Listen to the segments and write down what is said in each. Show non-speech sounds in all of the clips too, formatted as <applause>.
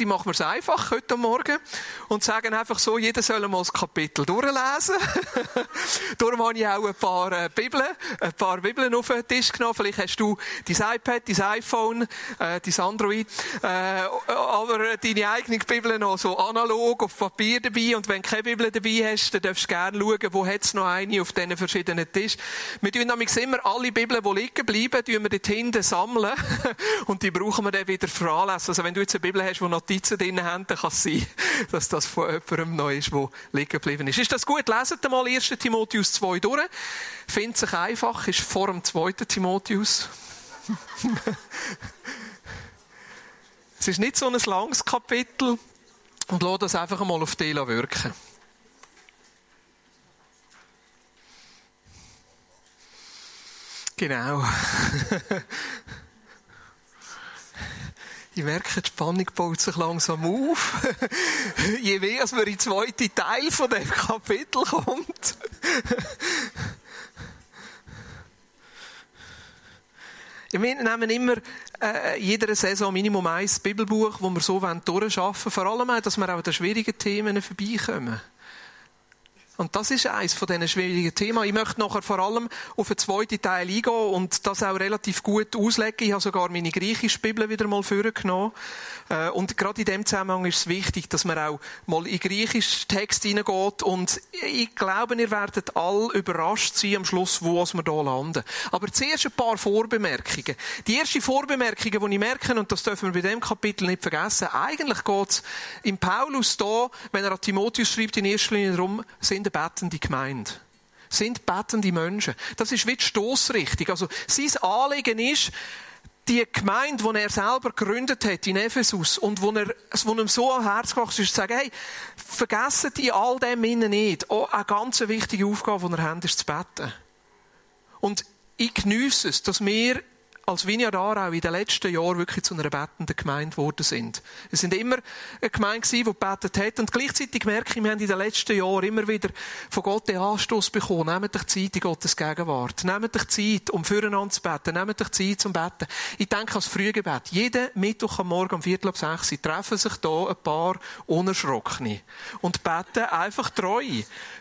gedacht, ich mache mir es einfach heute Morgen und sage einfach so, jeder soll mal das Kapitel durchlesen. <laughs> Darum habe ich auch ein paar äh, Bibeln, ein paar Bibeln auf den Tisch genommen. Vielleicht hast du dein iPad, dein iPhone, äh, dein Android, äh, aber deine eigene Bibel noch so analog auf Papier dabei. Und wenn du keine Bibel dabei hast, dann darfst du gerne schauen, wo hat es noch eine auf diesen verschiedenen Tischen. Wir tun nämlich immer alle Bibeln, die liegen bleiben, tun wir dort hinten sammeln <laughs> und die brauchen wir dann wieder für Anlässe. Also wenn du jetzt eine Bibel hast, wo Notizen drin haben, dann kann es sein, <laughs> dass das von jemandem neu ist, der liegen geblieben ist. Ist das gut? Leset mal 1. Timotheus 2 durch. Findet sich einfach, ist vor dem 2. Timotheus. <laughs> es ist nicht so ein langes Kapitel und lass das einfach mal auf dich wirken. Genau. <laughs> Ich merke, die Spannung baut sich langsam auf. <laughs> Je mehr, als man in den zweiten Teil von dem Kapitel kommt. Wir nehmen immer äh, jeder Saison Minimum ein Bibelbuch, das wir so durcharbeiten Vor allem auch, dass wir auch an den schwierigen Themen vorbeikommen. Und das ist eines von diesen schwierigen Themen. Ich möchte nachher vor allem auf den zweiten Teil eingehen und das auch relativ gut auslegen. Ich habe sogar meine griechische Bibel wieder mal vorgenommen. Äh, und gerade in dem Zusammenhang ist es wichtig, dass man auch mal in griechischen Text hineingeht. Und ich glaube, ihr werdet alle überrascht sein am Schluss, wo wir hier landen. Aber zuerst ein paar Vorbemerkungen. Die erste Vorbemerkung, die ich merke, und das dürfen wir bei dem Kapitel nicht vergessen, eigentlich geht es im Paulus da, wenn er an Timotheus schreibt, in erster Linie darum, sind eine betende Gemeinde. Sind betende Menschen. Das ist wie die Stossrichtung. Also, sein Anliegen ist, die Gemeinde, die er selber gegründet hat in Ephesus und wo, er, wo ihm so am Herz gewachsen ist, zu sagen, hey, vergessen die all dem innen nicht. Auch eine ganz wichtige Aufgabe, die er hat, ist zu beten. Und ich geniesse es, dass wir als Vineyard Aarau in den letzten Jahren wirklich zu einer betenden Gemeinde geworden sind. Wir sind immer eine Gemeinde gewesen, die gebetet hat. Und gleichzeitig merke ich, wir haben in den letzten Jahren immer wieder von Gott den Anstoß bekommen. Nehmt euch Zeit in Gottes Gegenwart. Nehmt euch Zeit, um füreinander zu beten. Nehmt euch Zeit zum Beten. Ich denke als Frühgebet. Jeden Mittwoch am Morgen um Viertel ab sechs treffen sich da ein paar Unerschrockene und beten einfach treu.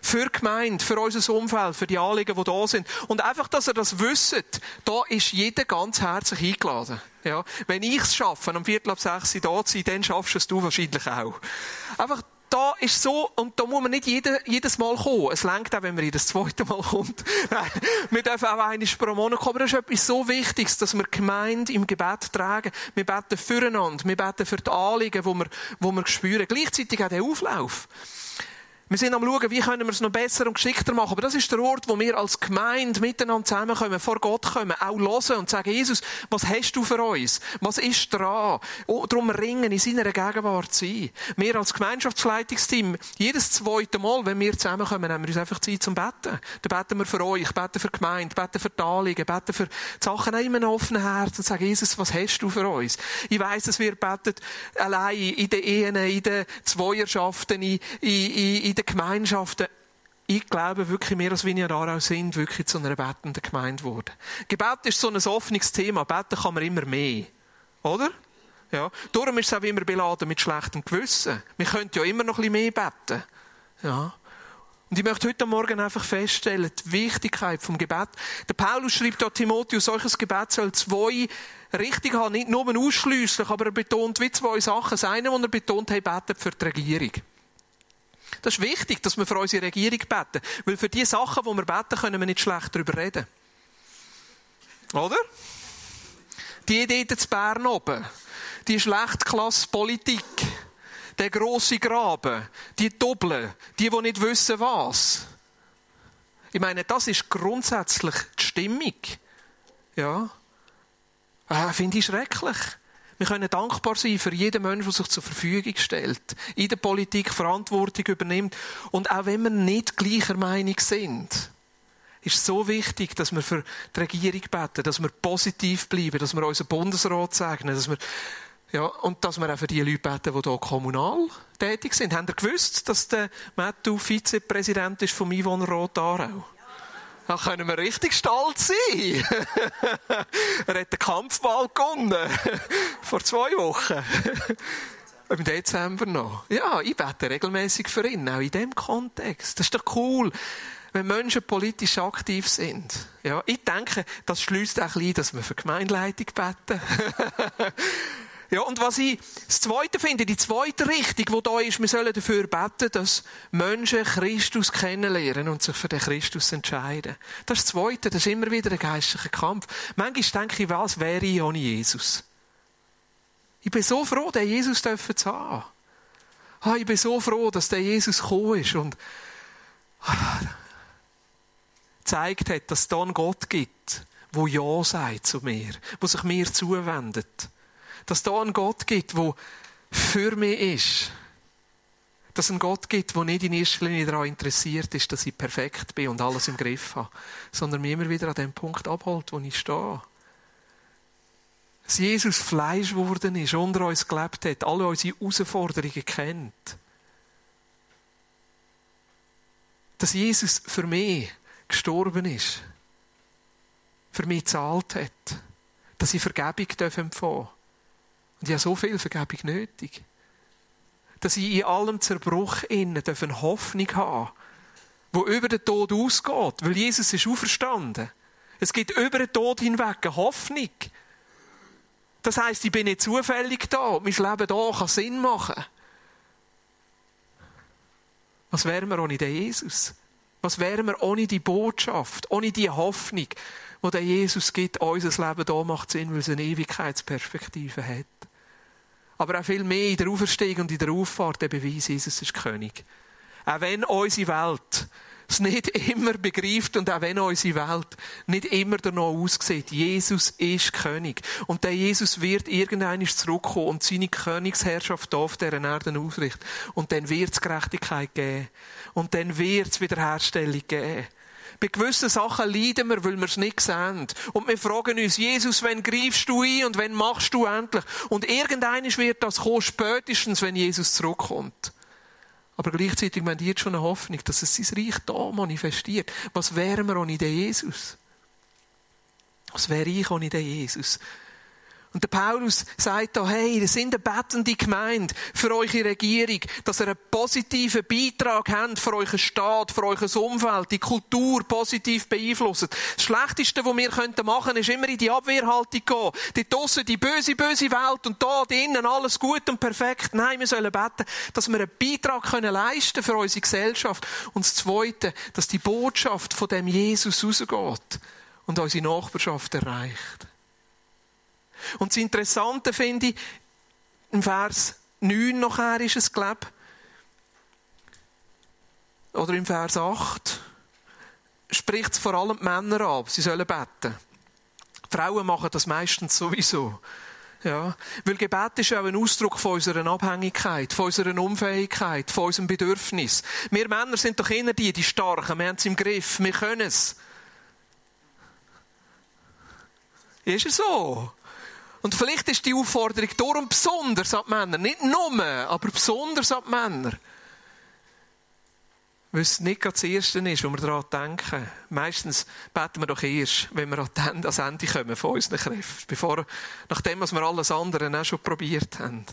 Für die Gemeinde, für unser Umfeld, für die Anliegen, die da sind. Und einfach, dass ihr das wisst, da ist jeder ganz herzlich eingeladen. Ja. Wenn ich es schaffe, um Viertel ab sechs da zu sein, dann schaffst es du wahrscheinlich auch. Einfach, da ist so, und da muss man nicht jede, jedes Mal kommen. Es längt auch, wenn man jedes zweite Mal kommt. <laughs> Wir dürfen auch einmal pro Monat kommen. Aber das ist etwas so Wichtiges, dass wir Gemeinde im Gebet tragen. Wir beten füreinander. Wir beten für die Anliegen, die wir, die wir spüren. Gleichzeitig auch der Auflauf. Wir sind am schauen, wie können wir es noch besser und geschickter machen. Aber das ist der Ort, wo wir als Gemeinde miteinander zusammenkommen, vor Gott kommen, auch hören und sagen, Jesus, was hast du für uns? Was ist dran? Oh, darum ringen, in seiner Gegenwart sein. Wir als Gemeinschaftsleitungsteam, jedes zweite Mal, wenn wir zusammenkommen, haben wir uns einfach Zeit zum Betten. Dann beten wir für euch, beten für die Gemeinde, beten für die beten für die Sachen in einem offenen Herz und sagen, Jesus, was hast du für uns? Ich weiss, dass wir beten allein in den Ehen, in den Zweierschaften, in, in, in den Gemeinschaften, ich glaube wirklich, wir als Vineyard Aarau sind wirklich zu einer betenden Gemeinde geworden. Gebet ist so ein offenes Thema. Beten kann man immer mehr. Oder? Ja. Darum ist es auch immer beladen mit schlechtem Gewissen. Wir können ja immer noch ein bisschen mehr beten. Ja. Und ich möchte heute Morgen einfach feststellen, die Wichtigkeit vom Gebet. Der Paulus schreibt da Timotheus, solches Gebet soll zwei richtig haben, nicht nur ausschliesslich, aber er betont wie zwei Sachen. Das eine, was er betont hat, betet für die Regierung. Das ist wichtig, dass wir für unsere Regierung beten. Weil für die Sachen, die wir beten, können wir nicht schlecht darüber reden. Oder? Die Idee zu Bern oben. Die Schlechtklasse-Politik. Der grosse Graben. Die Doppeln. Die, die nicht wissen, was. Ich meine, das ist grundsätzlich die Stimmung. Ja. Äh, Finde ich schrecklich. Wir können dankbar sein für jeden Menschen, der sich zur Verfügung stellt, in der Politik Verantwortung übernimmt. Und auch wenn wir nicht gleicher Meinung sind, ist es so wichtig, dass wir für die Regierung beten, dass wir positiv bleiben, dass wir unseren Bundesrat segnen, dass wir ja, und dass wir auch für die Leute beten, die hier kommunal tätig sind. Habt ihr gewusst, dass der Matthew Vizepräsident ist vom Einwohnerrat Aarau? Da können wir richtig stolz sein. <laughs> er hat den Kampfball gewonnen. <laughs> Vor zwei Wochen. <laughs> Im Dezember noch. Ja, ich bete regelmäßig für ihn, auch in dem Kontext. Das ist doch cool, wenn Menschen politisch aktiv sind. Ja, ich denke, das schließt auch ein dass wir für Gemeinleitung beten. Ja, und was ich das Zweite finde, die zweite Richtung, die da ist, wir sollen dafür beten, dass Menschen Christus kennenlernen und sich für den Christus entscheiden. Das ist das Zweite, das ist immer wieder ein geistlicher Kampf. Manchmal denke ich, was wäre ich ohne Jesus? Ich bin so froh, den Jesus zu haben. Ah, ich bin so froh, dass der Jesus gekommen ist und ah, gezeigt hat, dass es da einen Gott gibt, wo Ja sagt zu mir, wo sich mir zuwendet. Dass da einen Gott gibt, wo für mich ist. Dass es einen Gott gibt, der nicht in erster Linie daran interessiert ist, dass ich perfekt bin und alles im Griff habe, sondern mich immer wieder an dem Punkt abholt, wo ich stehe dass Jesus Fleisch geworden ist, unter uns gelebt hat, alle unsere Herausforderungen kennt. Dass Jesus für mich gestorben ist, für mich gezahlt hat, dass ich Vergebung empfangen darf. Und ich habe so viel Vergebung nötig. Dass ich in allem Zerbruch innen eine Hoffnung haben wo über den Tod ausgeht, weil Jesus ist auferstanden. Es gibt über den Tod hinweg eine Hoffnung. Das heißt, ich bin nicht zufällig da. Mein Leben da kann Sinn machen. Was wären wir ohne den Jesus? Was wären wir ohne die Botschaft, ohne die Hoffnung, die der Jesus gibt? Unser Leben da macht Sinn, weil es eine Ewigkeitsperspektive hat. Aber auch viel mehr in der Auferstehung und in der Auffahrt der Beweis, Jesus ist König. Auch wenn unsere Welt es nicht immer begreift und auch wenn unsere Welt nicht immer danach aussieht, Jesus ist König. Und der Jesus wird irgendwann zurückkommen und seine Königsherrschaft auf dieser Erde ausrichten. Und dann wird es Gerechtigkeit geben. Und dann wird es Wiederherstellung geben. Bei gewissen Sachen leiden wir, weil wir es nicht sehen. Und wir fragen uns, Jesus, wenn greifst du ein und wenn machst du endlich? Und irgendwann wird das kommen, spätestens, wenn Jesus zurückkommt. Aber gleichzeitig haben die jetzt schon eine Hoffnung, dass es sein Reich da manifestiert. Was wären wir ohne den Jesus? Was wäre ich ohne den Jesus? Und der Paulus sagt da, hey, das sind eine bettende Gemeinde für eure Regierung, dass ihr einen positiven Beitrag habt für euren Staat, für euer Umfeld, die Kultur positiv beeinflusst. Das Schlechteste, was wir machen könnten, ist immer in die Abwehrhaltung gehen. Die draussen, die böse, böse Welt und da drinnen alles gut und perfekt. Nein, wir sollen beten, dass wir einen Beitrag können leisten für unsere Gesellschaft. Und das Zweite, dass die Botschaft von dem Jesus rausgeht und unsere Nachbarschaft erreicht. Und das Interessante finde ich, im Vers 9 nachher ist es, glaube oder im Vers 8, spricht es vor allem die Männer ab, sie sollen beten. Frauen machen das meistens sowieso. Ja, weil Gebet ist auch ein Ausdruck von unserer Abhängigkeit, von unserer Unfähigkeit, von unserem Bedürfnis. Wir Männer sind doch immer die, die Starken. Wir haben es im Griff. Wir können es. Ist es so? Und vielleicht ist die Aufforderung darum besonders an die Männer. Nicht nur, aber besonders an die Männer. Weil es nicht das Erste ist, wo wir daran denken. Meistens beten wir doch erst, wenn wir an das Ende kommen von unseren Kräften. Bevor, nachdem, was wir alles andere auch schon probiert haben.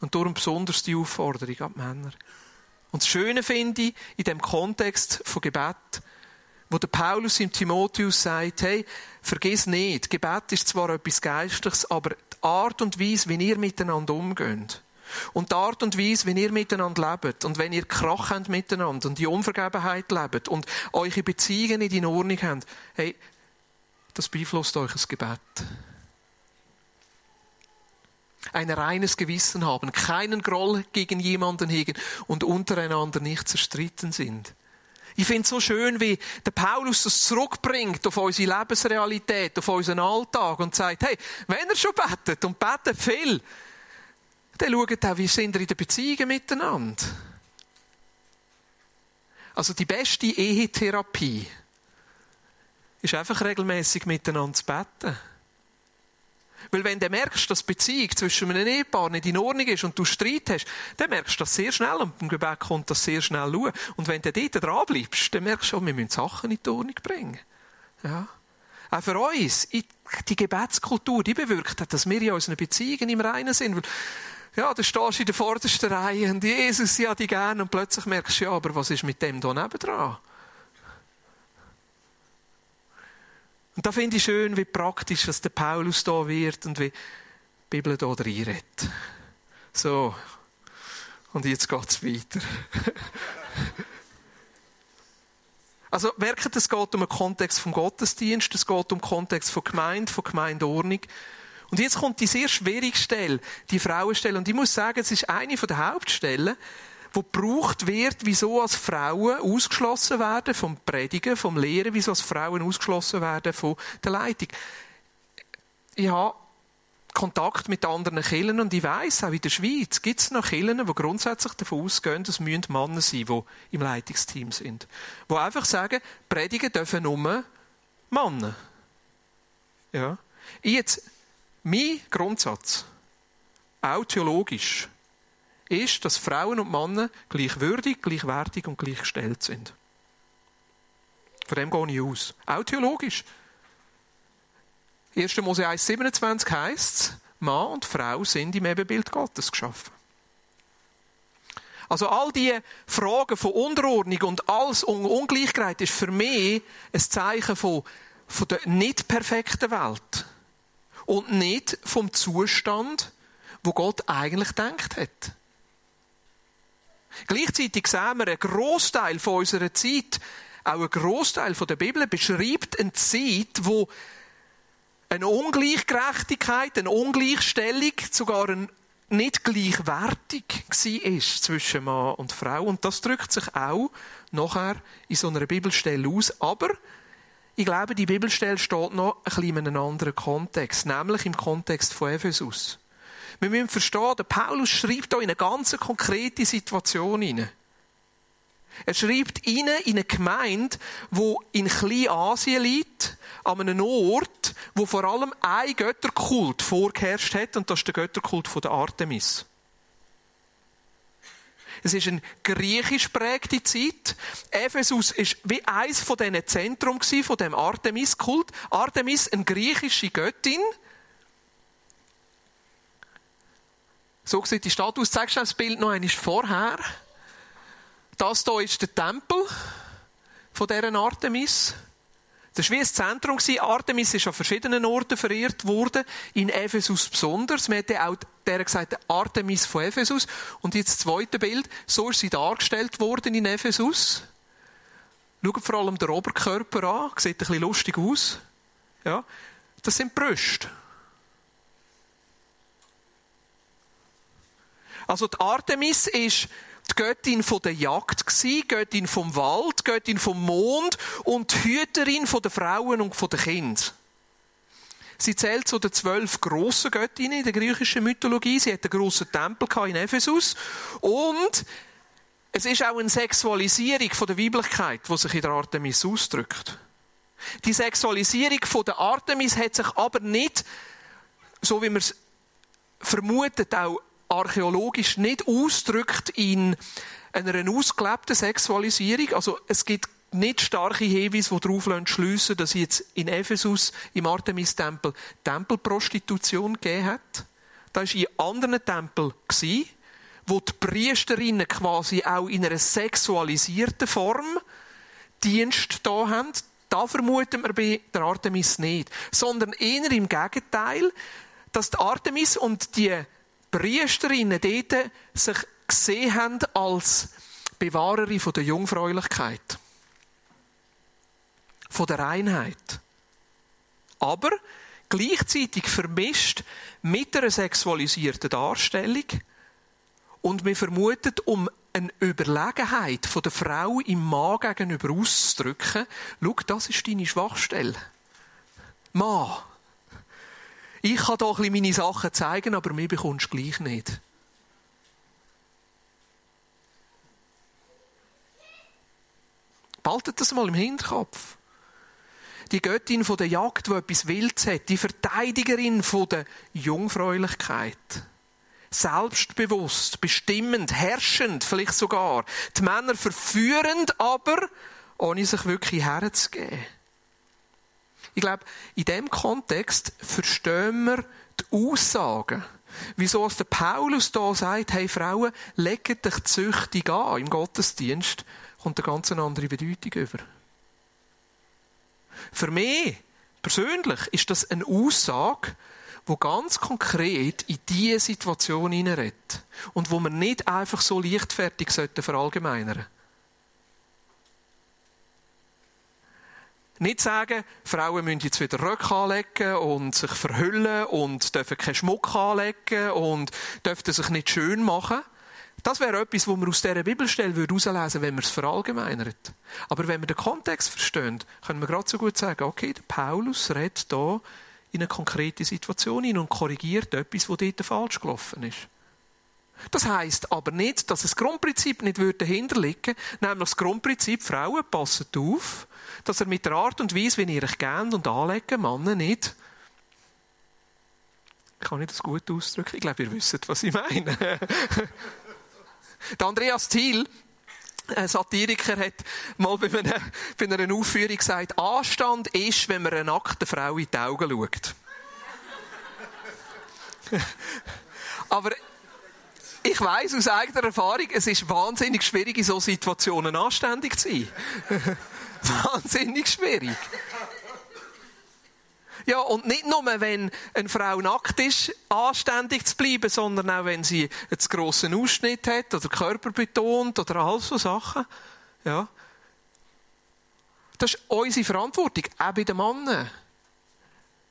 Und darum besonders die Aufforderung an die Männer. Und das Schöne finde ich, in dem Kontext von Gebet, wo der Paulus im Timotheus sagt, hey, vergiss nicht, Gebet ist zwar etwas Geistliches, aber die Art und Weise, wie ihr miteinander umgeht, und die Art und Weise, wie ihr miteinander lebt, und wenn ihr Krach habt miteinander und die Unvergebenheit lebt und eure Beziehungen nicht in Ordnung habt, hey, das beeinflusst euch das Gebet. Ein reines Gewissen haben, keinen Groll gegen jemanden hegen und untereinander nicht zerstritten sind. Ich finde es so schön, wie der Paulus das zurückbringt auf unsere Lebensrealität, auf unseren Alltag und sagt, hey, wenn er schon betet und betet viel, dann schaut auch, wie sind wir in den Beziehungen miteinander. Also die beste Ehetherapie ist einfach regelmäßig miteinander zu beten. Weil wenn du merkst, dass die Beziehung zwischen einem Ehepaar nicht in Ordnung ist und du Streit hast, dann merkst du das sehr schnell und beim Gebet kommt das sehr schnell schauen. Und wenn du dort dran bleibst, dann merkst du schon, wir müssen Sachen in die Ordnung bringen. Ja. Auch für uns, die Gebetskultur, die bewirkt hat, dass wir in unseren Beziehungen im Reinen sind. Weil Ja, da stehst du in der vordersten Reihe und Jesus, ja, die gerne und plötzlich merkst du, ja, aber was ist mit dem da nebendran? Und da finde ich schön, wie praktisch dass der Paulus da wird und wie die Bibel da reinredet. So. Und jetzt geht's weiter. <laughs> also, merkt, es geht um den Kontext vom Gottesdienst, es geht um den Kontext von Gemeinde, von Gemeindeordnung. Und jetzt kommt die sehr schwierige Stelle, die Frauenstelle. Und ich muss sagen, es ist eine der Hauptstellen, wo gebraucht wird, wieso als Frauen ausgeschlossen werden vom Predigen, vom Lehren, wieso als Frauen ausgeschlossen werden von der Leitung. Ich habe Kontakt mit anderen Kirchen und ich weiß auch in der Schweiz gibt es noch Kirchen, die grundsätzlich davon ausgehen, dass müssen Männer sein, die im Leitungsteam sind. Die einfach sagen, predigen dürfen nur Männer. Ja. Jetzt, mein Grundsatz, auch theologisch, ist, dass Frauen und Männer gleichwürdig, gleichwertig und gleichgestellt sind. Von dem gehe ich aus. Auch theologisch. 1. Mose 1, 27 heißt es, Mann und Frau sind im Ebenbild Gottes geschaffen. Also all diese Fragen von Unterordnung und alles Ungleichheit ist für mich ein Zeichen von, von der nicht perfekten Welt. Und nicht vom Zustand, wo Gott eigentlich denkt hat. Gleichzeitig sehen wir, ein Großteil von unserer Zeit, auch ein Großteil der Bibel beschreibt eine Zeit, wo eine Ungleichgerechtigkeit, eine Ungleichstellung, sogar ein nicht gleichwertig war zwischen Mann und Frau. Und das drückt sich auch nachher in so einer Bibelstelle aus. Aber ich glaube, die Bibelstelle steht noch ein bisschen in einem anderen Kontext, nämlich im Kontext von Ephesus. Wir müssen verstehen, der Paulus schreibt hier in eine ganz konkrete Situation hinein. Er schreibt ihnen in eine Gemeinde, wo in Kleinasien liegt, an einem Ort, wo vor allem ein Götterkult vorgeherrscht hat, und das ist der Götterkult von der Artemis. Es ist eine griechisch prägte Zeit. Ephesus ist wie eins von diesen Zentrum von dem Artemis-Kult. Artemis, eine griechische Göttin, So sieht die Stadt aus. Zeigst du das Bild noch einmal vorher? Das hier ist der Tempel von dieser Artemis. Das war wie ein Zentrum. Artemis ist an verschiedenen Orten verehrt worden. In Ephesus besonders. Man hätte auch der gesagt, Artemis von Ephesus. Und jetzt das zweite Bild. So ist sie dargestellt worden in Ephesus. Schaut vor allem den Oberkörper an. Sieht ein bisschen lustig aus. Ja. Das sind Brüste. Also die Artemis ist die Göttin von der Jagd gsi, Göttin vom Wald, Göttin vom Mond und die Hüterin von der Frauen und von den Kindern. Sie zählt zu den zwölf grossen Göttinnen in der griechischen Mythologie. Sie hat einen grossen Tempel in Ephesus und es ist auch eine Sexualisierung der Weiblichkeit, die sich in der Artemis ausdrückt. Die Sexualisierung der Artemis hat sich aber nicht, so wie man es vermutet, auch archäologisch nicht ausdrückt in einer ausgelebten Sexualisierung. Also es gibt nicht starke Hinweise, die darauf schliessen, dass jetzt in Ephesus im Artemis-Tempel Tempelprostitution gegeben hat. Das war in anderen Tempeln, wo die Priesterinnen quasi auch in einer sexualisierten Form Dienst da haben. Da vermuten wir bei der Artemis nicht. Sondern eher im Gegenteil, dass die Artemis und die Priesterinnen dort sich gesehen haben als Bewahrerin von der Jungfräulichkeit. Von der Reinheit. Aber gleichzeitig vermischt mit einer sexualisierten Darstellung und wir vermutet, um eine Überlegenheit von der Frau im Mann gegenüber auszudrücken, schau, das ist deine Schwachstelle. Mann. Ich kann bisschen meine Sachen zeigen, aber mir bekommst du gleich nicht. Behaltet das mal im Hinterkopf. Die Göttin von der Jagd, die etwas Wildes hat, die Verteidigerin von der Jungfräulichkeit. Selbstbewusst, bestimmend, herrschend, vielleicht sogar. Die Männer verführend, aber ohne sich wirklich herzugeben. Ich glaube, in diesem Kontext verstehen wir die Aussagen Wieso als der Paulus da sagt, hey Frauen, legt dich züchtig an im Gottesdienst, kommt eine ganz andere Bedeutung über. Für mich persönlich ist das eine Aussage, wo ganz konkret in diese Situation hineinredet. Und wo man nicht einfach so leichtfertig verallgemeinern sollte. Nicht sagen, Frauen müssen jetzt wieder Röcke anlegen und sich verhüllen und dürfen keinen Schmuck anlegen und dürfen sich nicht schön machen. Das wäre etwas, was man aus dieser Bibelstelle herauslesen würde, wenn man es verallgemeinert. Aber wenn wir den Kontext verstehen, können wir gerade so gut sagen, okay, der Paulus redet hier in eine konkrete Situation hin und korrigiert etwas, was dort falsch gelaufen ist. Das heißt aber nicht, dass das Grundprinzip nicht dahinter liegen nämlich das Grundprinzip, Frauen passen auf, dass er mit der Art und Weise, wie ihr euch kennt und anlegen, Männer nicht. Kann ich das gut ausdrücken? Ich glaube, ihr wisst, was ich meine. <laughs> der Andreas Thiel, ein Satiriker, hat mal bei einer, bei einer Aufführung gesagt, Anstand ist, wenn man einer nackten Frau in die Augen schaut. <laughs> Aber ich weiß aus eigener Erfahrung, es ist wahnsinnig schwierig, in solchen Situationen anständig zu sein. <laughs> <laughs> Wahnsinnig schwierig. Ja, und nicht nur, wenn eine Frau nackt ist, anständig zu bleiben, sondern auch, wenn sie einen grossen Ausschnitt hat oder Körper betont oder all so Sachen. Ja. Das ist unsere Verantwortung, auch bei den Männern.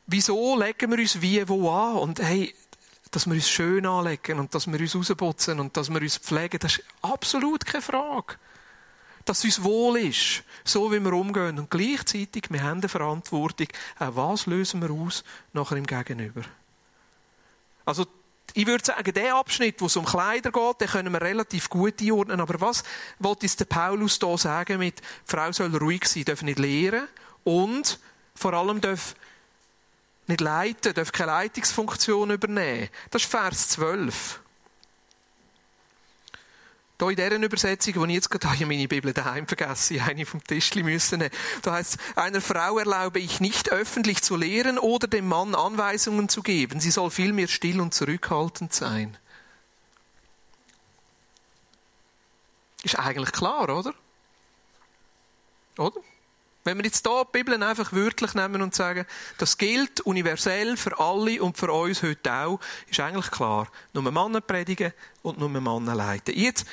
Wieso legen wir uns wie wo an? Und hey, dass wir uns schön anlegen und dass wir uns rausputzen und dass wir uns pflegen, das ist absolut keine Frage dass es uns wohl ist, so wie wir umgehen. Und gleichzeitig, wir haben eine Verantwortung, auch was lösen wir aus nachher im Gegenüber. Also, ich würde sagen, der Abschnitt, wo es um Kleider geht, den können wir relativ gut einordnen. Aber was wollte uns der Paulus da sagen mit, die Frau soll ruhig sein, darf nicht lehren und vor allem darf nicht leiten, darf keine Leitungsfunktion übernehmen. Das ist Vers 12. Hier in dieser Übersetzung, die ich jetzt gerade <laughs> habe, meine Bibel daheim vergessen, eine vom Tischli müssen nehmen. Da heißt einer Frau erlaube ich nicht öffentlich zu lehren oder dem Mann Anweisungen zu geben. Sie soll vielmehr still und zurückhaltend sein. Ist eigentlich klar, oder? Oder? Wenn wir jetzt hier die Bibel einfach wörtlich nehmen und sagen, das gilt universell für alle und für uns heute auch, ist eigentlich klar. Nur Männer predigen und nur Männer leiten. Jetzt,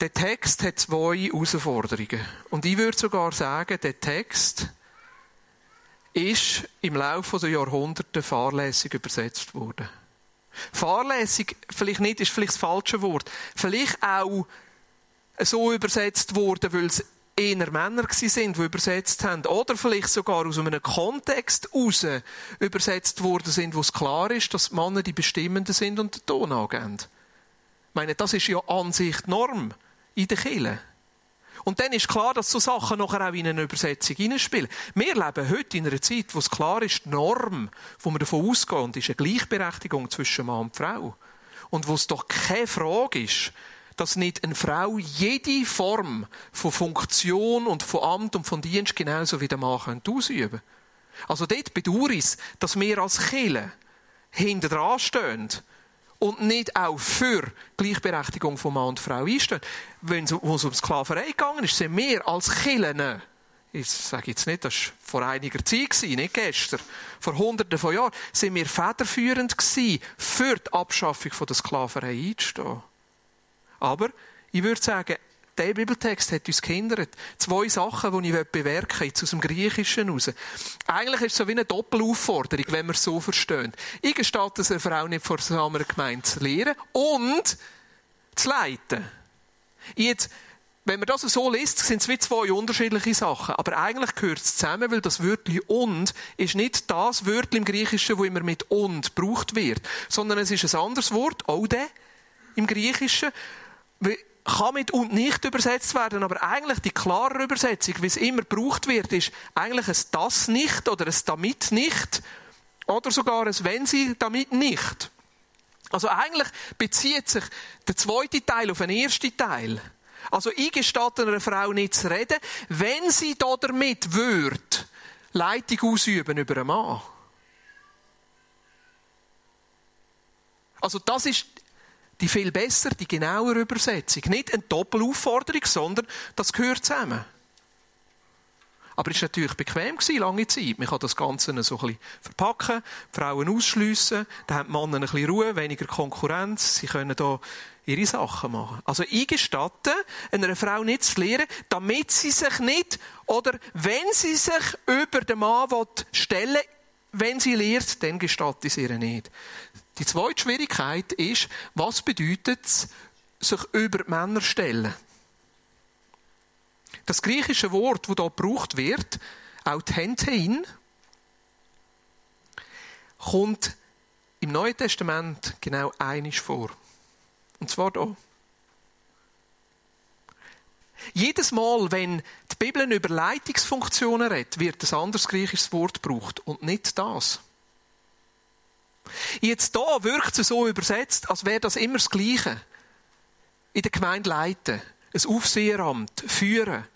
der Text hat zwei Herausforderungen. Und ich würde sogar sagen, der Text ist im Laufe der Jahrhunderte fahrlässig übersetzt worden. Fahrlässig, vielleicht nicht, ist vielleicht das falsche Wort. Vielleicht auch so übersetzt worden, weil es eher Männer sind, die übersetzt haben. Oder vielleicht sogar aus einem Kontext heraus übersetzt worden sind, wo es klar ist, dass die Männer die Bestimmenden sind und den Ton angeben. Ich meine, das ist ja an sich Norm in der Kirche. Und dann ist klar, dass so Sachen nachher auch in eine Übersetzung hineinspielen. Wir leben heute in einer Zeit, wo es klar ist, die Norm, wo wir davon ausgehen, ist eine Gleichberechtigung zwischen Mann und Frau. Und wo es doch keine Frage ist, dass nicht eine Frau jede Form von Funktion und von Amt und von Dienst genauso wie der Mann ausüben können. Also dort bedauere ich es, dass wir als Kirche hinter dran stehen und nicht auch für Gleichberechtigung von Mann und Frau einstehen. Wenn es um Sklaverei gegangen ist, sind wir als Kirchen ich sage jetzt nicht, das war vor einiger Zeit, nicht gestern, vor hunderten von Jahren, sind wir federführend für die Abschaffung der Sklaverei einzustehen. Aber ich würde sagen, der Bibeltext hat uns gehindert. Zwei Sachen, die ich bewerken will, jetzt aus dem Griechischen heraus. Eigentlich ist es so wie eine Doppelaufforderung, wenn wir es so verstehen. Ich gestatte es einer Frau nicht vor einer Gemeinde zu lehren und zu leiten. Jetzt, wenn man das so liest, sind es wie zwei unterschiedliche Sachen. Aber eigentlich gehört es zusammen, weil das Wörtchen und ist nicht das Wörtchen im Griechischen, wo immer mit und gebraucht wird, sondern es ist ein anderes Wort, ode, im Griechischen, kann mit und nicht übersetzt werden, aber eigentlich die klare Übersetzung, wie es immer gebraucht wird, ist eigentlich ein das nicht oder ein damit nicht oder sogar ein wenn sie damit nicht. Also eigentlich bezieht sich der zweite Teil auf den ersten Teil. Also ich gestatte einer Frau nicht zu reden, wenn sie da damit wird, Leitung ausüben über einen Mann. Also das ist die viel besser, die genauere Übersetzung. Nicht eine Doppelaufforderung, sondern das gehört zusammen. Aber es war natürlich bequem, lange Zeit. Man kann das Ganze so ein bisschen verpacken, die Frauen ausschliessen, dann haben die Männer ein bisschen Ruhe, weniger Konkurrenz, sie können da ihre Sachen machen. Also eingestatten, einer Frau nicht zu lehren, damit sie sich nicht, oder wenn sie sich über den Mann stellen wenn sie lehrt, dann gestatte ich sie ihr nicht. Die zweite Schwierigkeit ist, was bedeutet es, sich über die Männer stellen? Das griechische Wort, das hier gebraucht wird, Autentein, kommt im Neuen Testament genau einisch vor. Und zwar hier. Jedes Mal, wenn die Bibel über Leitungsfunktionen redet, wird ein anderes griechisches Wort gebraucht und nicht das. Jetzt da wirkt es so übersetzt, als wäre das immer das Gleiche. In der Gemeinde leiten, ein Aufseheramt, führen.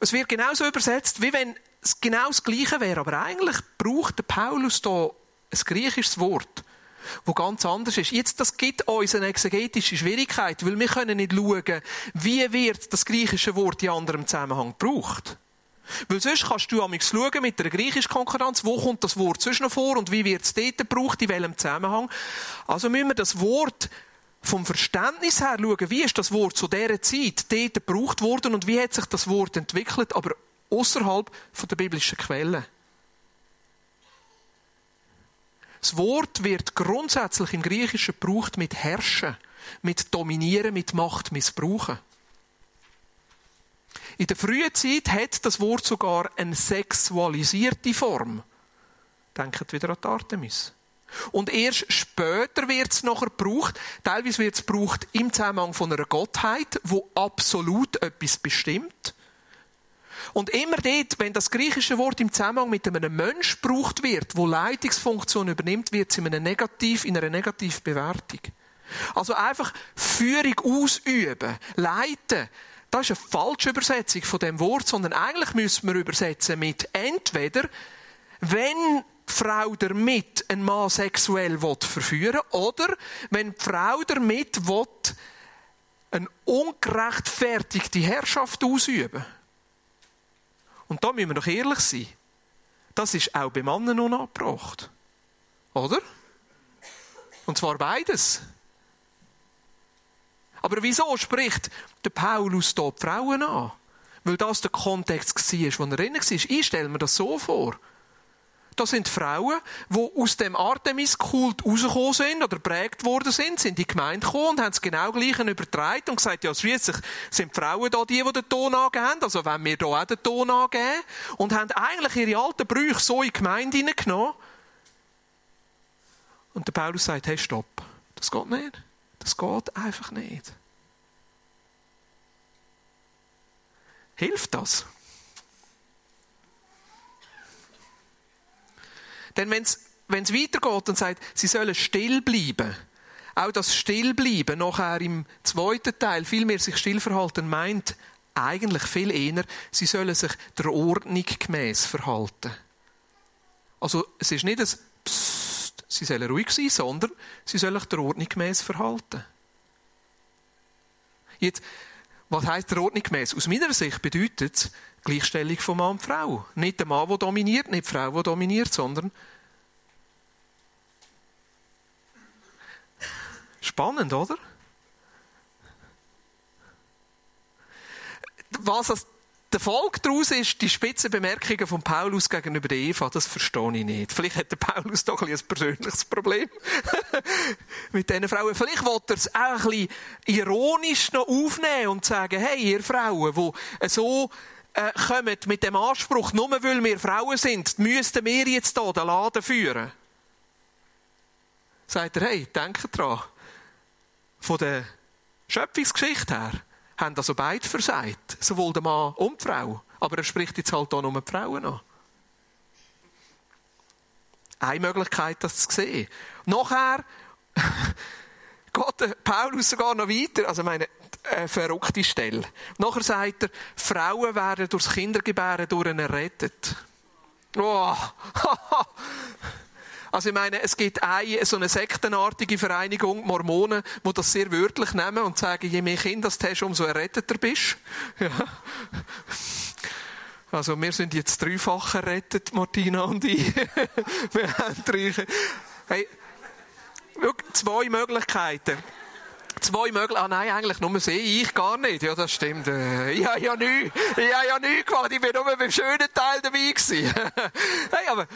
Es wird genauso übersetzt, wie wenn es genau das Gleiche wäre. Aber eigentlich braucht der Paulus da ein griechisches Wort, wo ganz anders ist. Jetzt, das gibt uns eine exegetische Schwierigkeit, weil wir können nicht schauen, wie wird das griechische Wort in anderem Zusammenhang gebraucht. Weil sonst kannst du amigs schauen mit der griechischen Konkurrenz, wo kommt das Wort sonst noch vor und wie wird es dort gebraucht, in welchem Zusammenhang. Also müssen wir das Wort vom Verständnis her schauen, wie ist das Wort zu dieser Zeit dort gebraucht worden und wie hat sich das Wort entwickelt, aber außerhalb der biblischen Quellen. Das Wort wird grundsätzlich im Griechischen gebraucht mit herrschen, mit dominieren, mit Macht missbrauchen. In der frühen Zeit hat das Wort sogar eine sexualisierte Form. Denkt wieder an die Artemis. Und erst später wird es nachher gebraucht. Teilweise wird es gebraucht im Zusammenhang von einer Gottheit, wo absolut etwas bestimmt. Und immer dort, wenn das griechische Wort im Zusammenhang mit einem Mensch gebraucht wird, wo Leitungsfunktion übernimmt, wird es in, einer Negativ, in einer Negativbewertung. Also einfach Führung ausüben, leiten. Das ist eine falsche Übersetzung von dem Wort, sondern eigentlich müssen wir übersetzen mit entweder, wenn die Frau damit einen Mann sexuell verführen will, oder wenn die Frau damit will, eine ungerechtfertigte Herrschaft ausüben Und da müssen wir doch ehrlich sein. Das ist auch bei Männern unabgebracht. Oder? Und zwar beides. Aber wieso spricht der Paulus hier Frauen an? Weil das der Kontext war, wo er drin war. Ich stelle mir das so vor. Das sind Frauen, die aus dem Artemis-Kult rausgekommen sind oder prägt worden sind, sind in die Gemeinde gekommen und haben es genau gleich übertragen und gesagt, ja, schließlich sind Frauen da die, die den Ton angeben, also wenn wir da auch den Ton angeben und haben eigentlich ihre alten Brüche so in die Gemeinde hineingenommen. Und der Paulus sagt, hey, stopp, das geht nicht. Das geht einfach nicht. Hilft das? Denn wenn es weitergeht und sagt, sie sollen still bleiben, auch das Stillbleiben nachher im zweiten Teil, viel mehr sich still verhalten, meint eigentlich viel eher, sie sollen sich der Ordnung gemäß verhalten. Also es ist nicht ein Psst, sie sollen ruhig sein, sondern sie sollen sich der Ordnung gemäß verhalten. Jetzt, was heißt der Ordnung gemäß? Aus meiner Sicht bedeutet es, Gleichstellung von Mann und Frau. Nicht der Mann, der dominiert, nicht die Frau, die dominiert, sondern Spannend, oder? Was das der Folge daraus ist, die spitzen Bemerkungen von Paulus gegenüber der Eva, das verstehe ich nicht. Vielleicht hat der Paulus doch ein, ein persönliches Problem <laughs> mit diesen Frauen. Vielleicht wollte er es auch ein bisschen ironisch noch aufnehmen und sagen, hey, ihr Frauen, die so äh, kommen mit dem Anspruch, nur weil wir Frauen sind, müssten wir jetzt hier den Laden führen. Sagt er, hey, denkt dran. Von der Schöpfungsgeschichte her haben also beide versagt. Sowohl der Mann und die Frau. Aber er spricht jetzt halt auch nur die Frauen an. Eine Möglichkeit, das zu sehen. Nachher <laughs> geht Paulus sogar noch weiter. Also, meine, eine verrückte Stelle. Nachher sagt er, Frauen werden durchs Kindergebären durch errettet. Oh. <laughs> Also ich meine, es gibt eine, so eine sektenartige Vereinigung, Mormonen, die das sehr wörtlich nehmen und sagen, je mehr Kinder du hast, umso erretteter bist. <laughs> Ja. Also wir sind jetzt dreifach errettet, Martina und ich. <laughs> wir haben drei. Hey, zwei Möglichkeiten. Zwei Möglichkeiten. Ah nein, eigentlich nur sie, ich gar nicht. Ja, das stimmt. Äh, ich habe ja nichts, ich habe ja nichts gemacht. Ich bin nur beim schönen Teil dabei gewesen. <laughs> hey, aber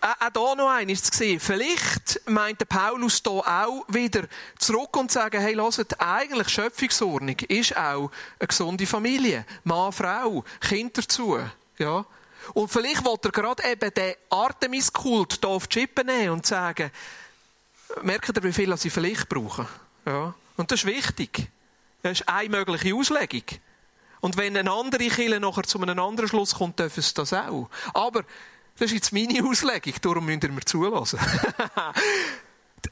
auch hier noch eines zu sehen. Vielleicht meint der Paulus hier auch wieder zurück und sagen, hey, hört, eigentlich Schöpfungsordnung ist auch eine gesunde Familie. Mann, Frau, Kind dazu. Ja. Und vielleicht wollte er gerade eben den Artemis-Kult hier auf die Chippe nehmen und sagen, merkt ihr, wie viel sie vielleicht brauchen? Ja. Und das ist wichtig. Das ist eine mögliche Auslegung. Und wenn eine andere Kille nachher zu einem anderen Schluss kommt, dürfen sie das auch. Aber das ist jetzt meine Auslegung, darum müsst ihr mir zulassen. <laughs>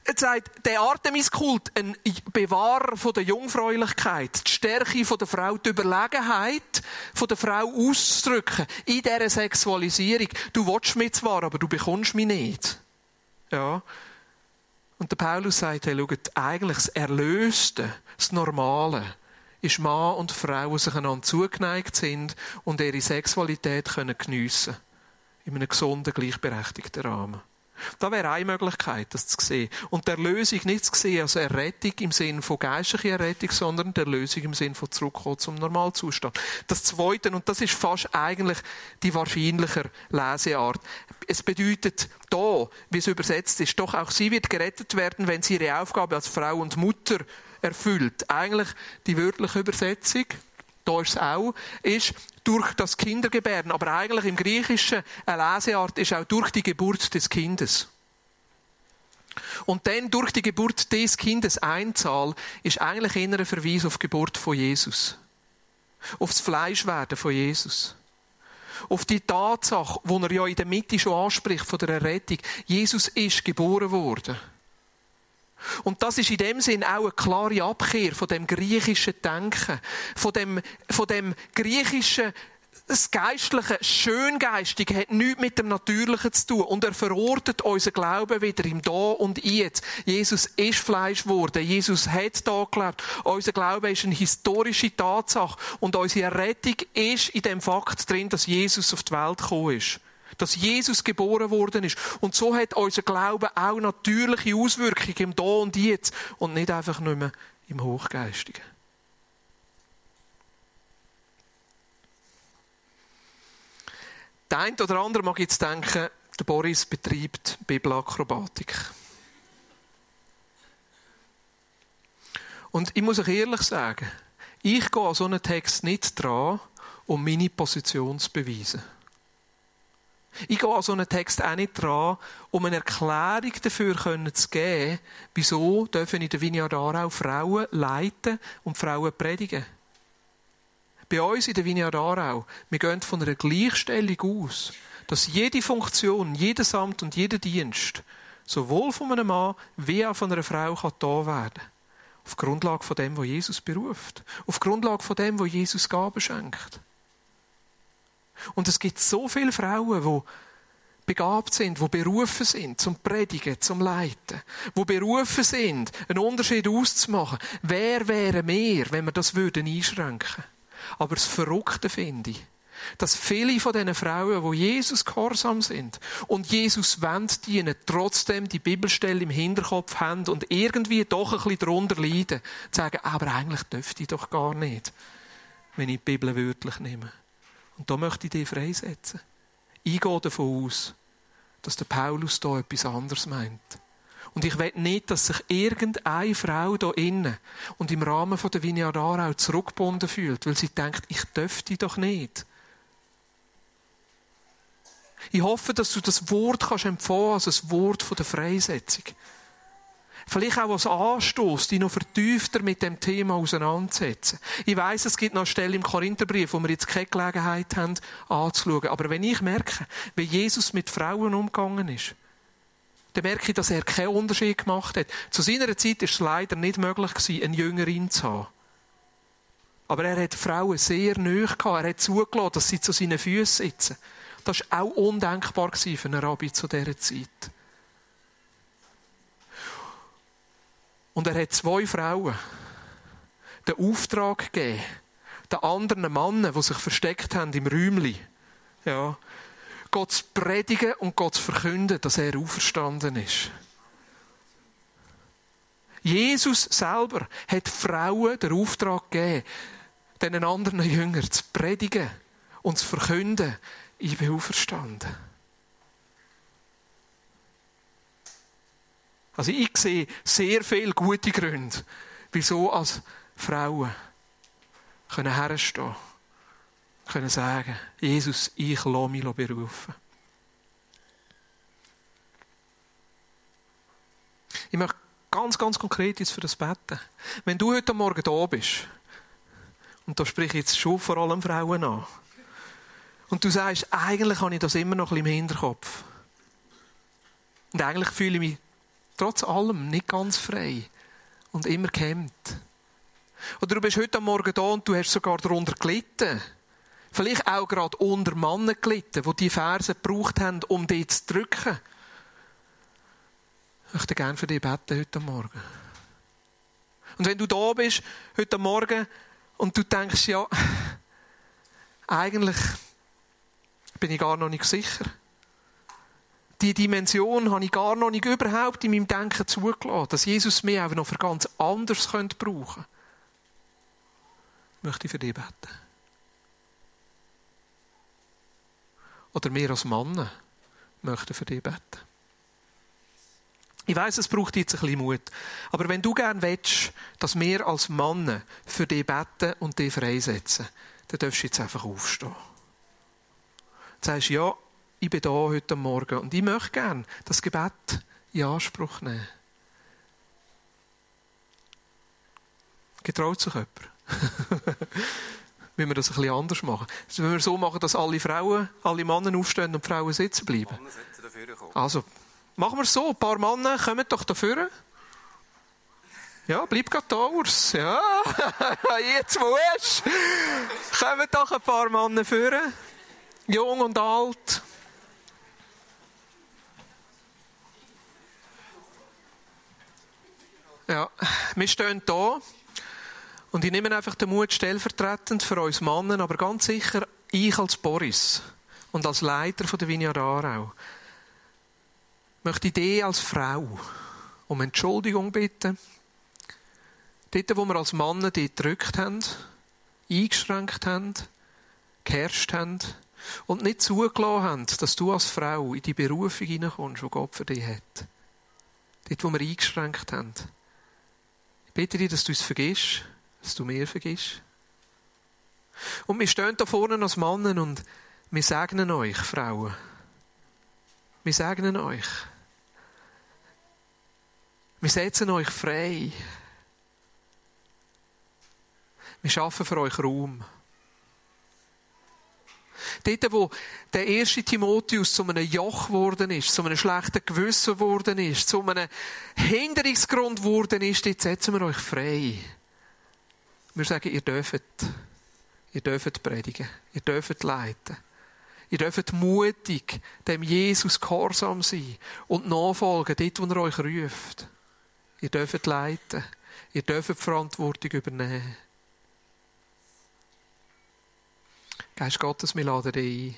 Er sagt, der Artemis-Kult, ein Bewahrer von der Jungfräulichkeit, die Stärke von der Frau, die Überlegenheit von der Frau auszudrücken in dieser Sexualisierung. Du willst mich zwar, aber du bekommst mich nicht. Ja. Und der Paulus sagt, hey, schaut, eigentlich das Erlöste, das Normale, ist Mann und Frau, die sich einander zugeneigt sind und ihre Sexualität geniessen können in einem gesunden, gleichberechtigten Rahmen. Da wäre eine Möglichkeit, das zu sehen. Und der Lösung nicht zu sehen als Errettung im Sinne von geistlicher Errettung, sondern der Lösung im Sinne von Zurückkommen zum Normalzustand. Das Zweite, und das ist fast eigentlich die wahrscheinlicher Leseart. Es bedeutet da, wie es übersetzt ist, doch auch sie wird gerettet werden, wenn sie ihre Aufgabe als Frau und Mutter erfüllt. Eigentlich die wörtliche Übersetzung, da ist es auch, ist durch das Kindergebären. Aber eigentlich im Griechischen eine Leseart ist auch durch die Geburt des Kindes. Und dann durch die Geburt des Kindes Einzahl ist eigentlich eher ein Verweis auf die Geburt von Jesus. Auf das Fleischwerden von Jesus. Auf die Tatsache, wo er ja in der Mitte schon anspricht von der Errettung. Jesus ist geboren worden. Und das ist in dem Sinn auch eine klare Abkehr von dem griechischen Denken, von dem, von dem griechischen das Geistliche, Schöngeistige hat nichts mit dem Natürlichen zu tun. Und er verortet unseren Glauben wieder im Da und Jetzt. Jesus ist Fleisch geworden. Jesus hat da gelebt. Unser Glaube ist eine historische Tatsache. Und unsere Rettung ist in dem Fakt drin, dass Jesus auf die Welt gekommen ist dass Jesus geboren worden ist. Und so hat unser Glaube auch natürliche Auswirkungen im Da und Jetzt und nicht einfach nur im Hochgeistigen. Der eine oder andere mag jetzt denken, der Boris betreibt Bibelakrobatik. Und ich muss euch ehrlich sagen, ich gehe an so einen Text nicht dran, um meine Position zu beweisen. Ich gehe an so einen Text auch nicht dran, um eine Erklärung dafür zu geben, wieso dürfen in der Vineyard Aarau Frauen leiten und Frauen predigen. Bei uns in der Vineyard Aarau, wir gehen von einer Gleichstellung aus, dass jede Funktion, jedes Amt und jeder Dienst sowohl von einem Mann wie auch von einer Frau kann da werden. Auf Grundlage von dem, was Jesus beruft. Auf Grundlage von dem, was Jesus Gaben schenkt. Und es gibt so viele Frauen, die begabt sind, die berufen sind zum Predigen, zum Leiten, die berufen sind, einen Unterschied auszumachen. Wer wäre mehr, wenn wir das würden einschränken? Aber das Verrückte finde ich, dass viele von diesen Frauen, die Jesus gehorsam sind und Jesus wendet dienen, trotzdem die Bibelstelle im Hinterkopf haben und irgendwie doch ein bisschen darunter leiden, sagen, aber eigentlich dürfte ich doch gar nicht, wenn ich die Bibel wörtlich nehme. Und da möchte ich dich freisetzen. Ich gehe davon aus, dass der Paulus da etwas anderes meint. Und ich will nicht, dass sich irgendeine Frau da innen und im Rahmen von der auch zurückgebunden fühlt, weil sie denkt, ich dürfte doch nicht. Ich hoffe, dass du das Wort kannst empfangen als ein Wort von der Freisetzung. Vielleicht auch als Anstoß, die noch vertiefter mit dem Thema auseinandersetzen. Ich weiß, es gibt noch eine Stelle im Korintherbrief, wo wir jetzt keine Gelegenheit haben, anzuschauen. Aber wenn ich merke, wie Jesus mit Frauen umgegangen ist, dann merke ich, dass er keinen Unterschied gemacht hat. Zu seiner Zeit ist es leider nicht möglich gewesen, eine Jüngerin zu haben. Aber er hat Frauen sehr nöch gehabt. Er hat zugelassen, dass sie zu seinen Füßen sitzen Das war auch undenkbar für einen Rabbi zu dieser Zeit. Und er hat zwei Frauen den Auftrag gegeben, den anderen Männern, die sich versteckt haben im Räumli, ja, Gott zu predigen und Gott zu verkünden, dass er auferstanden ist. Jesus selber hat Frauen den Auftrag gegeben, den anderen Jüngern zu predigen und zu verkünden, ich bin auferstanden. Also ich sehe sehr viele gute Gründe, wieso als Frauen können herstehen, können sagen, Jesus, ich lasse mich berufen. Ich möchte ganz, ganz konkret jetzt für das beten. Wenn du heute Morgen da bist, und da spreche ich jetzt schon vor allem Frauen an, und du sagst, eigentlich habe ich das immer noch ein bisschen im Hinterkopf. Und eigentlich fühle ich mich trotz allem nicht ganz frei und immer gehemmt. Oder du bist heute Morgen da und du hast sogar darunter gelitten. Vielleicht auch gerade unter Mannen gelitten, die die Verse gebraucht haben, um dich zu drücken. Ich möchte gerne für dich beten heute Morgen. Und wenn du da bist, heute Morgen, und du denkst, ja, <laughs> eigentlich bin ich gar noch nicht sicher. Die Dimension habe ich gar noch nicht überhaupt in meinem Denken zugelassen, dass Jesus mich auch noch für ganz anders könnte brauchen könnte. Möchte ich für dich beten. Oder mehr als Männer möchten für dich beten. Ich weiß, es braucht jetzt ein bisschen Mut. Aber wenn du gerne willst, dass wir als Männer für dich beten und dich freisetzen, dann darfst du jetzt einfach aufstehen. Du sagst, ja, ich bin da heute Morgen und ich möchte gerne das Gebet in Anspruch nehmen. Getraut sich jemand? <laughs> Müssen wir das ein bisschen anders machen? Also, wenn wir so machen, dass alle Frauen, alle Männer aufstehen und die Frauen sitzen bleiben. Also, machen wir es so. Ein paar Männer kommen doch dafür. Ja, bleib gerade da, Urs. Ja, <laughs> jetzt musst Kommen doch ein paar Männer führen. Jung und alt. Ja, wir stehen da. Und ich nehme einfach den Mut stellvertretend für uns Männer, aber ganz sicher ich als Boris und als Leiter von der Vineyard Aarau möchte ich dich als Frau um Entschuldigung bitten. Dort, wo wir als Männer dich gedrückt haben, eingeschränkt haben, geherrscht haben und nicht zugelassen haben, dass du als Frau in die Berufung hineinkommst, die Gott für dich hat. Dort, wo wir eingeschränkt haben. Ich bitte dich, dass du es vergisst dass du mir vergisst. Und wir stehen da vorne als Mannen und wir segnen euch, Frauen. Wir segnen euch. Wir setzen euch frei. Wir schaffen für euch Raum. Dort, wo der erste Timotheus zu einem Joch geworden ist, zu einem schlechten Gewissen geworden ist, zu einem Hinderungsgrund geworden ist, dort setzen wir euch frei. Wir sagen, ihr dürft, ihr dürft predigen, ihr dürft leiten. Ihr dürft mutig dem Jesus gehorsam sein und nachfolgen, dort, wo er euch ruft. Ihr dürft leiten. Ihr dürft Verantwortung übernehmen. Geist Gottes, wir laden dich ein.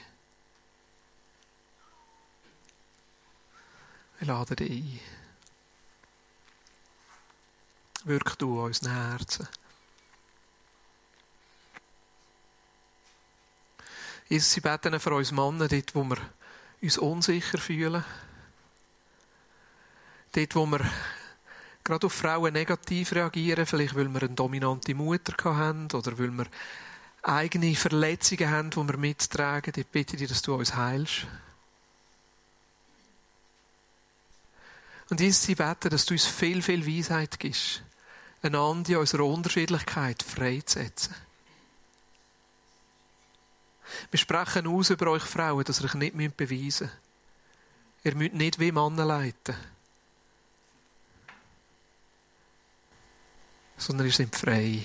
Wir laden dich ein. Wirk du an unseren Herzen. Jesus, sie beten für uns Männer, dort, wo wir uns unsicher fühlen. Dort, wo wir gerade auf Frauen negativ reagieren, vielleicht weil wir eine dominante Mutter haben oder weil wir eigene Verletzungen haben, die wir mittragen. Ich bitte dich, dass du uns heilst. Und Jesus, sie beten, dass du uns viel, viel Weisheit gibst, einander in unserer Unterschiedlichkeit freizusetzen. Wir sprechen aus über euch Frauen, dass ihr euch nicht beweisen müsst. Ihr müsst nicht wie Männer leiten. Sondern ihr seid frei.